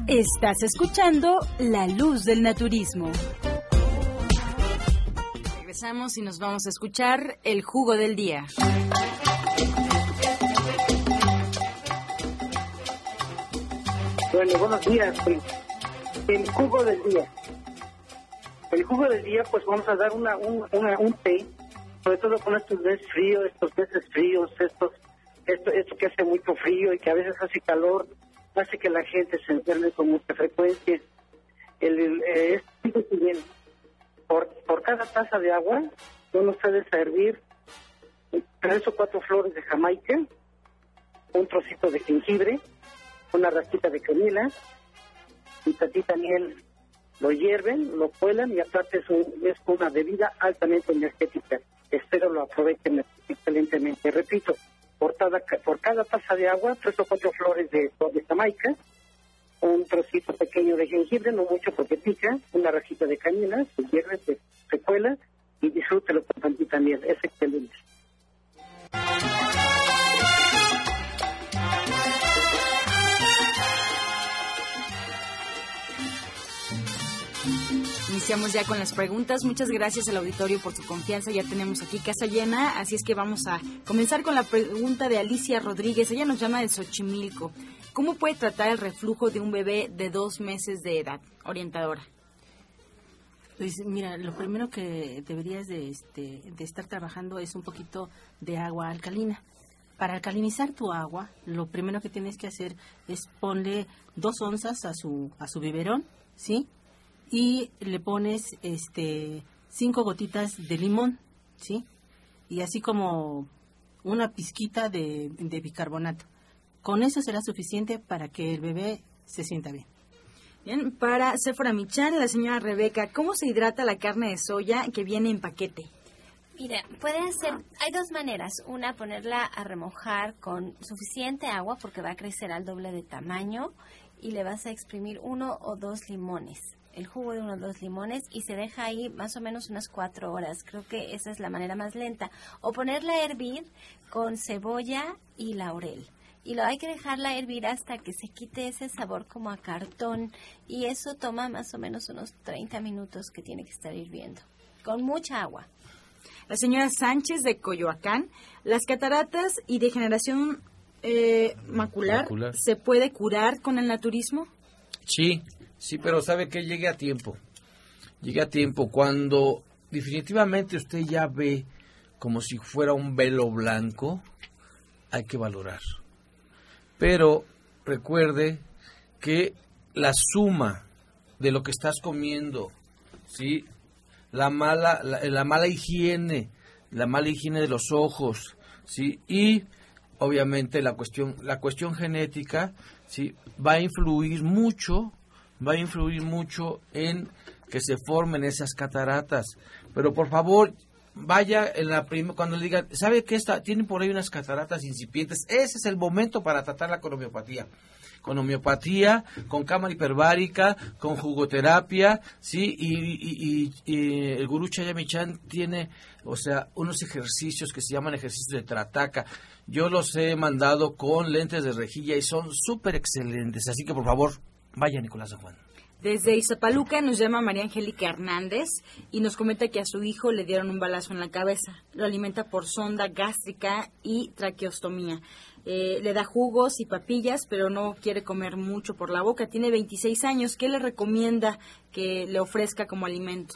Estás escuchando La Luz del Naturismo. Regresamos y nos vamos a escuchar el jugo del día. Bueno, buenos días. El jugo del día. El jugo del día, pues vamos a dar una, un, un té, sobre todo con estos meses fríos, estos meses fríos, estos, esto, esto que hace mucho frío y que a veces hace calor hace que la gente se enferme con mucha frecuencia. El, eh, bien. Por, por cada taza de agua, uno puede servir tres o cuatro flores de jamaica, un trocito de jengibre, una rastita de canela, y tatita miel. Lo hierven, lo cuelan y aparte es una bebida altamente energética. Espero lo aprovechen excelentemente. Repito, por cada, por cada taza de agua, tres o cuatro flores de, de jamaica, un trocito pequeño de jengibre, no mucho porque pica, una rajita de canela, se hierve, se, se cuela y disfrútelo con tantita miel. Es excelente. Iniciamos ya con las preguntas. Muchas gracias al auditorio por su confianza. Ya tenemos aquí casa llena, así es que vamos a comenzar con la pregunta de Alicia Rodríguez. Ella nos llama de Xochimilco. ¿Cómo puede tratar el reflujo de un bebé de dos meses de edad? Orientadora. Pues mira, lo primero que deberías de, este, de estar trabajando es un poquito de agua alcalina. Para alcalinizar tu agua, lo primero que tienes que hacer es ponle dos onzas a su, a su biberón, ¿sí? Y le pones este, cinco gotitas de limón, ¿sí? Y así como una pizquita de, de bicarbonato. Con eso será suficiente para que el bebé se sienta bien. Bien, para Sephora Michan, la señora Rebeca, ¿cómo se hidrata la carne de soya que viene en paquete? Mira, puede ser, hay dos maneras. Una, ponerla a remojar con suficiente agua porque va a crecer al doble de tamaño y le vas a exprimir uno o dos limones, el jugo de uno o dos limones y se deja ahí más o menos unas cuatro horas. Creo que esa es la manera más lenta. O ponerla a hervir con cebolla y laurel y lo hay que dejarla hervir hasta que se quite ese sabor como a cartón y eso toma más o menos unos 30 minutos que tiene que estar hirviendo con mucha agua. La señora Sánchez de Coyoacán, las cataratas y degeneración eh, macular, Macular. ¿se puede curar con el naturismo? Sí, sí, pero sabe que llegue a tiempo. Llegue a tiempo cuando definitivamente usted ya ve como si fuera un velo blanco, hay que valorar. Pero recuerde que la suma de lo que estás comiendo, ¿sí? la mala la, la mala higiene, la mala higiene de los ojos, ¿sí? y obviamente la cuestión la cuestión genética, ¿sí? va a influir mucho, va a influir mucho en que se formen esas cataratas. Pero por favor, vaya en la prim cuando le digan, ¿sabe qué está? Tienen por ahí unas cataratas incipientes. Ese es el momento para tratarla con homeopatía. Con homeopatía, con cámara hiperbárica, con jugoterapia, ¿sí? Y, y- y- y el gurú Chayamichan tiene, o sea, unos ejercicios que se llaman ejercicios de trataca. Yo los he mandado con lentes de rejilla y son súper excelentes. Así que, por favor, vaya Nicolás San Juan. Desde Izapaluca nos llama María Angélica Hernández y nos comenta que a su hijo le dieron un balazo en la cabeza. Lo alimenta por sonda gástrica y traqueostomía. Eh, le da jugos y papillas, pero no quiere comer mucho por la boca. Tiene 26 años. ¿Qué le recomienda que le ofrezca como alimento?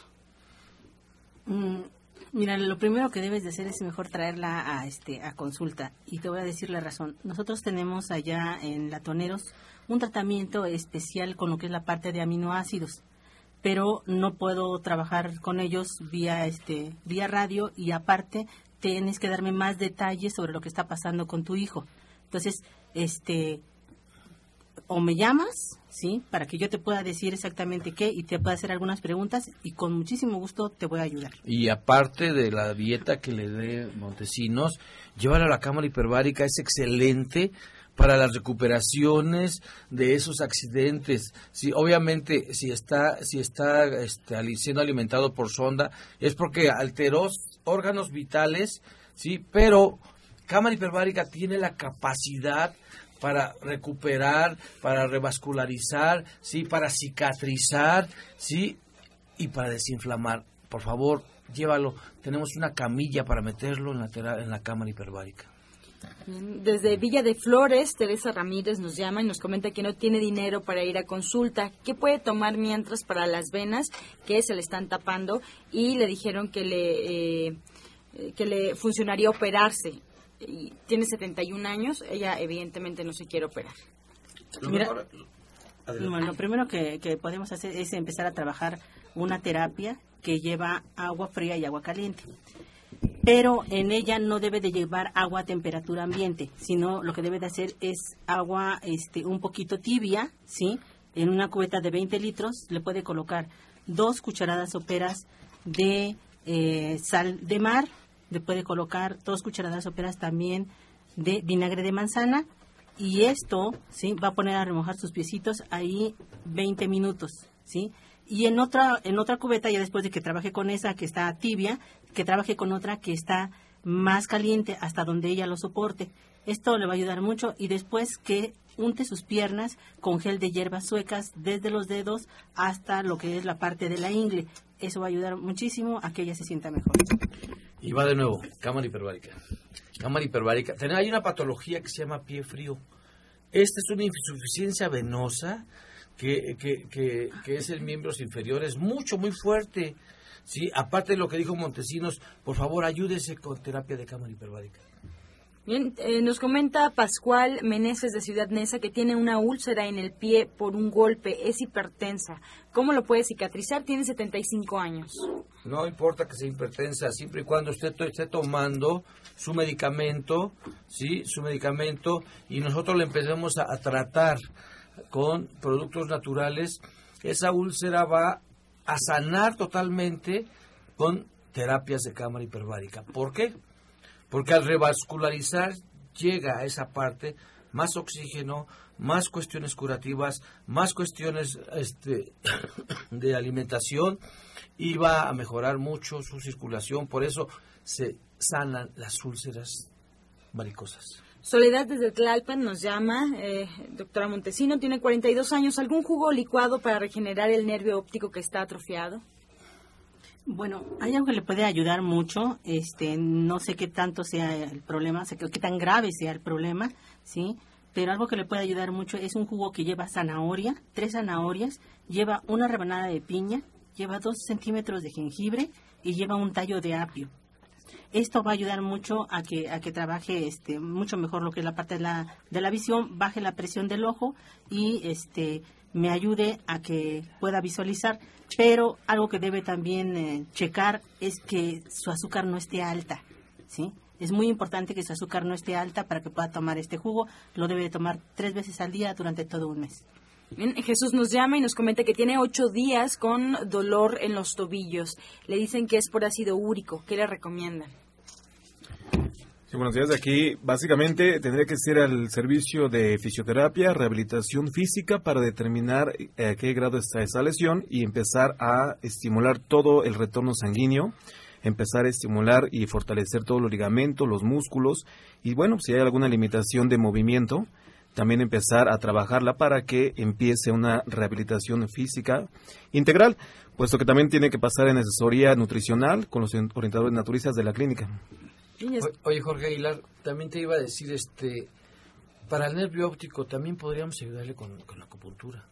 Mm, Mira, lo primero que debes de hacer es mejor traerla a este a consulta y te voy a decir la razón. Nosotros tenemos allá en Latoneros un tratamiento especial con lo que es la parte de aminoácidos, pero no puedo trabajar con ellos vía este vía radio y aparte tienes que darme más detalles sobre lo que está pasando con tu hijo. Entonces, este o me llamas, ¿sí? Para que yo te pueda decir exactamente qué y te pueda hacer algunas preguntas y con muchísimo gusto te voy a ayudar. Y aparte de la dieta que le dé Montesinos, llévalo a la cámara hiperbárica, es excelente para las recuperaciones de esos accidentes. Sí, obviamente, si está, si está este, siendo alimentado por sonda, es porque alteró órganos vitales, sí, pero cámara hiperbárica tiene la capacidad para recuperar, para revascularizar, sí, para cicatrizar, sí, y para desinflamar. Por favor, llévalo. Tenemos una camilla para meterlo en la, en la cámara hiperbárica. Desde Villa de Flores, Teresa Ramírez nos llama y nos comenta que no tiene dinero para ir a consulta. ¿Qué puede tomar mientras para las venas que se le están tapando? Y le dijeron que le, eh, eh, que le funcionaría operarse. Y tiene 71 años, ella evidentemente no se quiere operar. Mira, Bueno, lo primero que, que podemos hacer es empezar a trabajar una terapia que lleva agua fría y agua caliente. Pero en ella no debe de llevar agua a temperatura ambiente, sino lo que debe de hacer es agua este, un poquito tibia, ¿sí? En una cubeta de 20 litros le puede colocar dos cucharadas soperas de eh, sal de mar, le puede colocar dos cucharadas soperas también de vinagre de manzana y esto, ¿sí? Va a poner a remojar sus piecitos ahí 20 minutos, ¿sí? Y en otra, en otra cubeta, ya después de que trabaje con esa que está tibia, que trabaje con otra que está más caliente hasta donde ella lo soporte. Esto le va a ayudar mucho y después que unte sus piernas con gel de hierbas suecas desde los dedos hasta lo que es la parte de la ingle. Eso va a ayudar muchísimo a que ella se sienta mejor. Y va de nuevo, cámara hiperbárica. Cámara hiperbárica. Hay una patología que se llama pie frío. Esta es una insuficiencia venosa que, que, que, que es el miembro inferior, es mucho, muy fuerte. Sí, aparte de lo que dijo Montesinos, por favor ayúdese con terapia de cámara hiperbárica. Bien, eh, nos comenta Pascual Meneses de Ciudad Neza que tiene una úlcera en el pie por un golpe, es hipertensa. ¿Cómo lo puede cicatrizar? Tiene 75 años. No importa que sea hipertensa, siempre y cuando usted esté tomando su medicamento, sí, su medicamento, y nosotros le empecemos a, a tratar con productos naturales, esa úlcera va a sanar totalmente con terapias de cámara hiperbárica. ¿Por qué? Porque al revascularizar llega a esa parte más oxígeno, más cuestiones curativas, más cuestiones este, de alimentación y va a mejorar mucho su circulación. Por eso se sanan las úlceras varicosas. Soledad desde Tlalpan nos llama, eh, doctora Montesino, tiene 42 años. ¿Algún jugo licuado para regenerar el nervio óptico que está atrofiado? Bueno, hay algo que le puede ayudar mucho, este, no sé qué tanto sea el problema, sé qué, tan grave sea el problema, ¿sí? Pero algo que le puede ayudar mucho es un jugo que lleva zanahoria, tres zanahorias, lleva una rebanada de piña, lleva dos centímetros de jengibre y lleva un tallo de apio. Esto va a ayudar mucho a que, a que trabaje este, mucho mejor lo que es la parte de la, de la visión, baje la presión del ojo y este, me ayude a que pueda visualizar. Pero algo que debe también eh, checar es que su azúcar no esté alta. ¿sí? Es muy importante que su azúcar no esté alta para que pueda tomar este jugo. Lo debe de tomar tres veces al día durante todo un mes. Bien, Jesús nos llama y nos comenta que tiene ocho días con dolor en los tobillos. Le dicen que es por ácido úrico. ¿Qué le recomiendan? Buenos días. Aquí básicamente tendría que ser al servicio de fisioterapia, rehabilitación física para determinar eh, a qué grado está esa lesión y empezar a estimular todo el retorno sanguíneo, empezar a estimular y fortalecer todos los ligamentos, los músculos y bueno, si hay alguna limitación de movimiento, también empezar a trabajarla para que empiece una rehabilitación física integral, puesto que también tiene que pasar en asesoría nutricional con los orientadores naturistas de la clínica. Oye, Jorge Aguilar, también te iba a decir, este, para el nervio óptico también podríamos ayudarle con, con la acupuntura.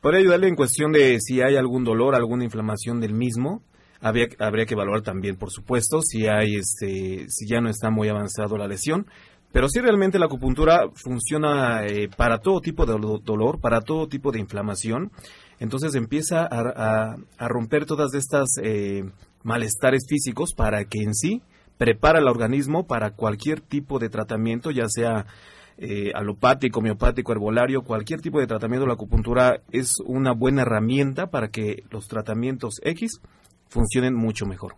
Podría ayudarle en cuestión de si hay algún dolor, alguna inflamación del mismo. Habría, habría que evaluar también, por supuesto, si hay, este, si ya no está muy avanzado la lesión. Pero sí realmente la acupuntura funciona eh, para todo tipo de do- dolor, para todo tipo de inflamación. Entonces empieza a, a- a romper todas estas eh, malestares físicos para que en sí prepara al organismo para cualquier tipo de tratamiento, ya sea eh, alopático, homeopático, herbolario, cualquier tipo de tratamiento, la acupuntura es una buena herramienta para que los tratamientos X funcionen mucho mejor.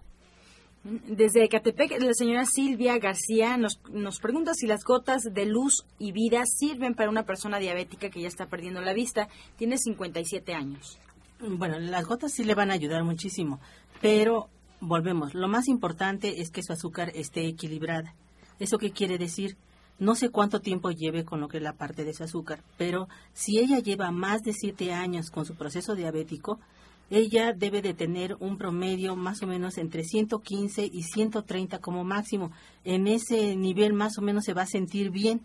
Desde Ecatepec, la señora Silvia García nos, nos pregunta si las gotas de luz y vida sirven para una persona diabética que ya está perdiendo la vista. Tiene 57 años. Bueno, las gotas sí le van a ayudar muchísimo, pero volvemos, lo más importante es que su azúcar esté equilibrada. ¿Eso qué quiere decir? No sé cuánto tiempo lleve con lo que es la parte de su azúcar, pero si ella lleva más de siete años con su proceso diabético, ella debe de tener un promedio más o menos entre 115 y 130 como máximo. En ese nivel más o menos se va a sentir bien,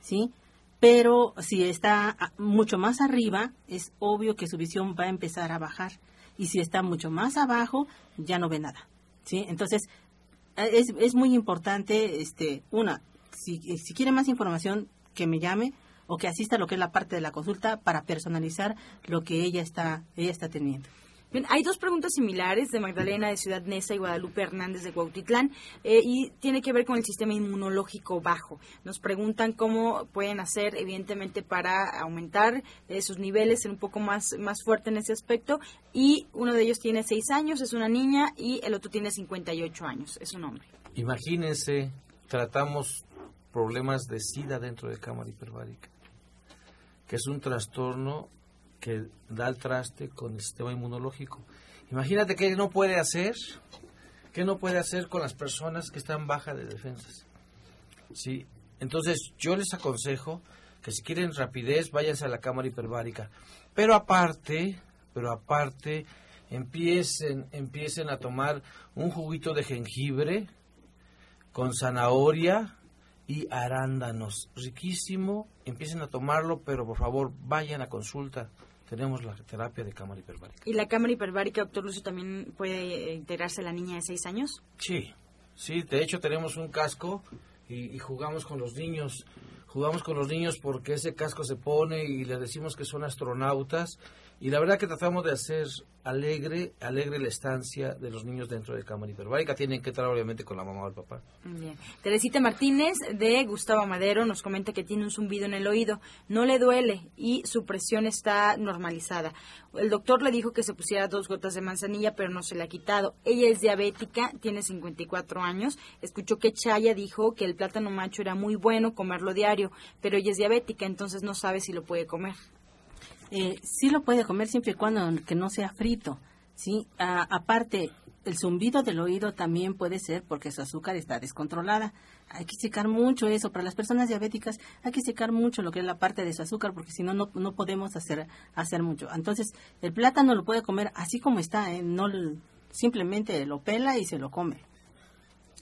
¿sí? Pero si está mucho más arriba, es obvio que su visión va a empezar a bajar. Y si está mucho más abajo, ya no ve nada, ¿sí? Entonces, eh, es, es muy importante, este, una, si, si quiere más información, que me llame o que asista a lo que es la parte de la consulta para personalizar lo que ella está, ella está teniendo. Bien, hay dos preguntas similares de Magdalena de Ciudad Neza y Guadalupe Hernández de Cuautitlán eh, y tiene que ver con el sistema inmunológico bajo. Nos preguntan cómo pueden hacer, evidentemente, para aumentar eh, sus niveles, ser un poco más, más fuerte en ese aspecto. Y uno de ellos tiene seis años, es una niña, y el otro tiene 58 años, es un hombre. Imagínense, tratamos problemas de SIDA dentro de cámara hiperbárica, que es un trastorno que da el traste con el sistema inmunológico. Imagínate qué no puede hacer, qué no puede hacer con las personas que están baja de defensas. Sí, entonces yo les aconsejo que si quieren rapidez váyanse a la cámara hiperbárica, pero aparte, pero aparte empiecen empiecen a tomar un juguito de jengibre con zanahoria y arándanos. Riquísimo. Empiecen a tomarlo, pero por favor vayan a consulta. Tenemos la terapia de cámara hiperbárica. ¿Y la cámara hiperbárica, doctor Lucio, también puede integrarse la niña de 6 años? Sí, sí, de hecho tenemos un casco y, y jugamos con los niños jugamos con los niños porque ese casco se pone y les decimos que son astronautas y la verdad que tratamos de hacer alegre, alegre la estancia de los niños dentro de cámara hiperbárica. Tienen que estar obviamente con la mamá o el papá. Bien. Teresita Martínez de Gustavo Madero nos comenta que tiene un zumbido en el oído. No le duele y su presión está normalizada. El doctor le dijo que se pusiera dos gotas de manzanilla, pero no se le ha quitado. Ella es diabética, tiene 54 años. Escuchó que Chaya dijo que el plátano macho era muy bueno comerlo diario, pero ella es diabética, entonces no sabe si lo puede comer. Eh, sí lo puede comer siempre y cuando que no sea frito, ¿sí? aparte, el zumbido del oído también puede ser porque su azúcar está descontrolada. Hay que secar mucho eso. Para las personas diabéticas hay que secar mucho lo que es la parte de su azúcar porque si no, no podemos hacer, hacer mucho. Entonces, el plátano lo puede comer así como está, ¿eh? no simplemente lo pela y se lo come.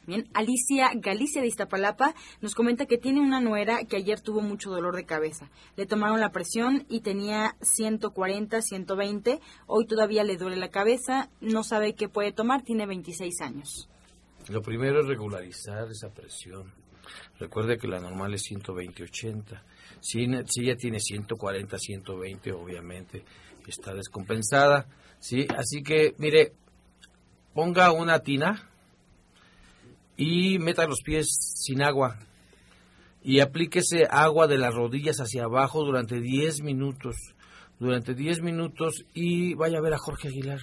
Bien, Alicia Galicia de Iztapalapa nos comenta que tiene una nuera que ayer tuvo mucho dolor de cabeza. Le tomaron la presión y tenía 140, 120. Hoy todavía le duele la cabeza, no sabe qué puede tomar, tiene 26 años. Lo primero es regularizar esa presión. Recuerde que la normal es 120-80. Si, si ella tiene 140, 120, obviamente está descompensada. ¿sí? Así que, mire, ponga una tina y meta los pies sin agua y aplíquese agua de las rodillas hacia abajo durante 10 minutos. Durante 10 minutos y vaya a ver a Jorge Aguilar.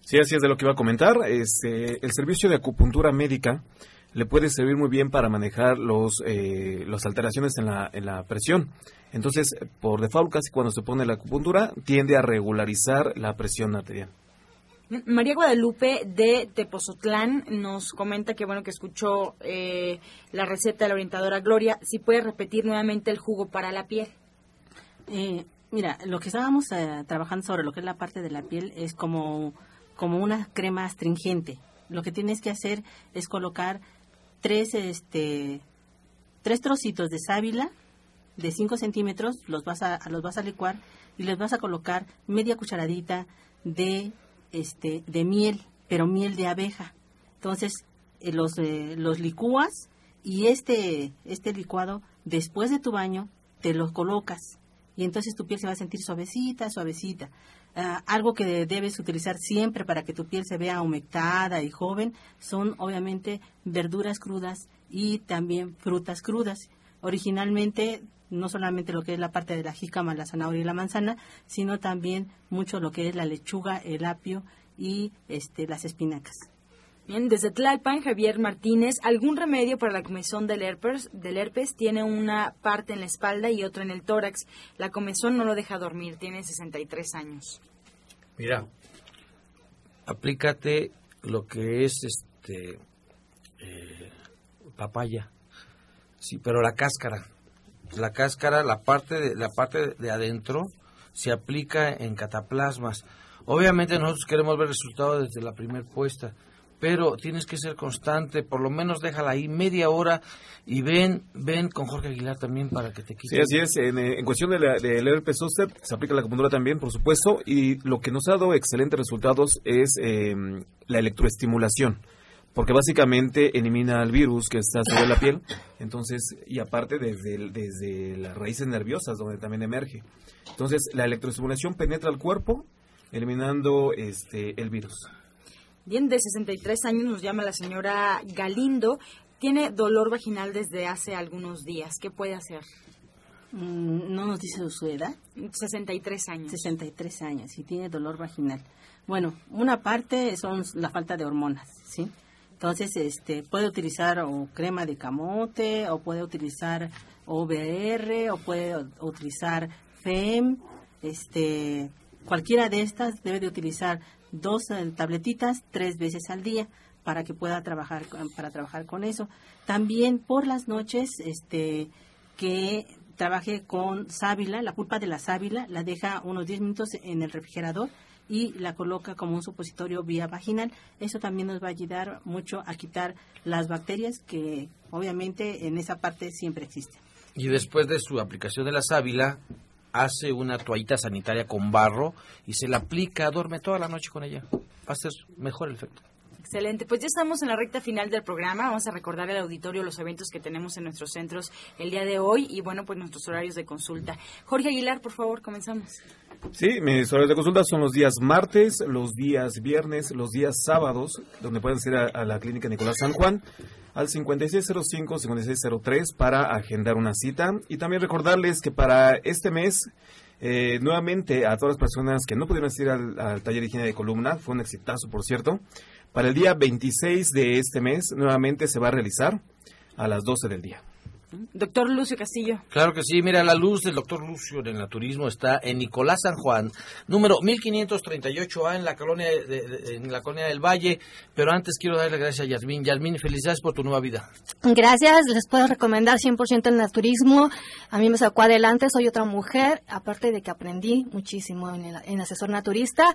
Sí, así es de lo que iba a comentar. Este, el servicio de acupuntura médica le puede servir muy bien para manejar los, eh, las alteraciones en la, en la presión. Entonces, por default, casi cuando se pone la acupuntura, tiende a regularizar la presión arterial. María Guadalupe de Tepozotlán nos comenta que bueno que escuchó eh, la receta de la orientadora Gloria. Si puede repetir nuevamente el jugo para la piel. Eh, mira, lo que estábamos eh, trabajando sobre lo que es la parte de la piel es como, como una crema astringente. Lo que tienes que hacer es colocar tres, este, tres trocitos de sábila de 5 centímetros, los vas, a, los vas a licuar y les vas a colocar media cucharadita de este, de miel, pero miel de abeja. Entonces, eh, los, eh, los licúas y este, este licuado, después de tu baño, te los colocas. Y entonces tu piel se va a sentir suavecita, suavecita. Ah, algo que debes utilizar siempre para que tu piel se vea humectada y joven son obviamente verduras crudas y también frutas crudas. Originalmente no solamente lo que es la parte de la jícama, la zanahoria y la manzana, sino también mucho lo que es la lechuga, el apio y este, las espinacas. Bien, desde Tlalpan, Javier Martínez, ¿algún remedio para la comezón del herpes? Del herpes tiene una parte en la espalda y otra en el tórax. La comezón no lo deja dormir, tiene 63 años. Mira, aplícate lo que es este eh, papaya, sí, pero la cáscara la cáscara, la parte de, la parte de adentro, se aplica en cataplasmas. Obviamente nosotros queremos ver resultados desde la primera puesta, pero tienes que ser constante, por lo menos déjala ahí media hora y ven ven con Jorge Aguilar también para que te quite. Sí, así es. En, eh, cuestión del de, de herpes zóster, se aplica la acupuntura también, por supuesto, y lo que nos ha dado excelentes resultados es eh, la electroestimulación porque básicamente elimina el virus que está sobre la piel, entonces, y aparte desde, desde las raíces nerviosas donde también emerge. Entonces, la electroestimulación penetra el cuerpo, eliminando este el virus. Bien, de 63 años nos llama la señora Galindo. Tiene dolor vaginal desde hace algunos días. ¿Qué puede hacer? Mm, ¿No nos dice su edad? 63 años. 63 años y tiene dolor vaginal. Bueno, una parte son la falta de hormonas, ¿sí? Entonces, este, puede utilizar o crema de camote, o puede utilizar OBR, o puede utilizar FEM, este, cualquiera de estas debe de utilizar dos eh, tabletitas tres veces al día para que pueda trabajar para trabajar con eso. También por las noches, este, que trabaje con sábila, la pulpa de la sábila, la deja unos 10 minutos en el refrigerador y la coloca como un supositorio vía vaginal. Eso también nos va a ayudar mucho a quitar las bacterias que obviamente en esa parte siempre existen. Y después de su aplicación de la sábila, hace una toallita sanitaria con barro y se la aplica, duerme toda la noche con ella. Va a ser mejor el efecto. Excelente, pues ya estamos en la recta final del programa. Vamos a recordar al auditorio los eventos que tenemos en nuestros centros el día de hoy y bueno, pues nuestros horarios de consulta. Jorge Aguilar, por favor, comenzamos. Sí, mis horarios de consulta son los días martes, los días viernes, los días sábados, donde pueden ir a, la clínica Nicolás San Juan al 5605-5603 para agendar una cita. Y también recordarles que para este mes, eh, nuevamente a todas las personas que no pudieron asistir al, al taller de higiene de columna, fue un exitazo, por cierto, para el día 26 de este mes, nuevamente se va a realizar a las 12 del día. Doctor Lucio Castillo. Claro que sí, mira, la luz del doctor Lucio en el naturismo está en Nicolás San Juan, número 1538A en la colonia de, de, en la colonia del Valle, pero antes quiero darle gracias a Yasmín. Yasmín, felicidades por tu nueva vida. Gracias, les puedo recomendar 100% el naturismo. A mí me sacó adelante, soy otra mujer, aparte de que aprendí muchísimo en el en asesor naturista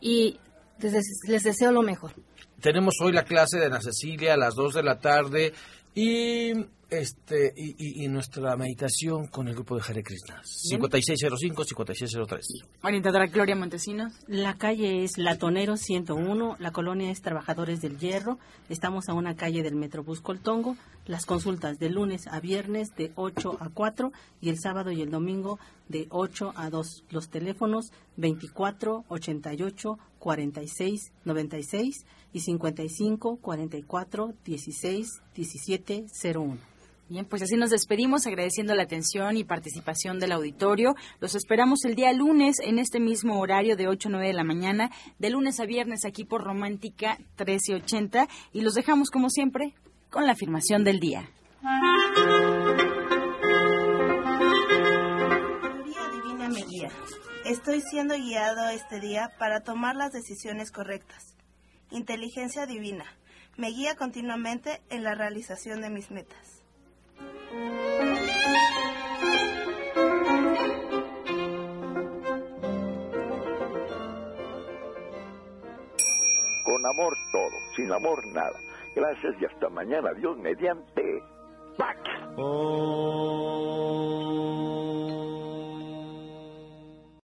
y les, les deseo lo mejor. Tenemos hoy la clase de Ana Cecilia a las 2 de la tarde y este y, y, y, nuestra meditación con el grupo de Hare Krishna. 5605-5603 orientadora Gloria Montesinos. La calle es Latonero 101 la colonia es Trabajadores del Hierro. Estamos a una calle del Metrobús Coltongo. Las consultas de lunes a viernes de 8 a 4 y el sábado y el domingo de 8 a 2 los teléfonos 24 88 46 96 y 55 44 16 17 01 Bien, pues así nos despedimos agradeciendo la atención y participación del auditorio. Los esperamos el día lunes en este mismo horario de 8 a 9 de la mañana, de lunes a viernes aquí por Romántica 1380 y los dejamos como siempre con la afirmación del día. Divina me guía. Estoy siendo guiado este día para tomar las decisiones correctas. Inteligencia divina me guía continuamente en la realización de mis metas. Con amor todo, sin amor nada. Gracias y hasta mañana. Dios mediante. ¡Pax! Oh.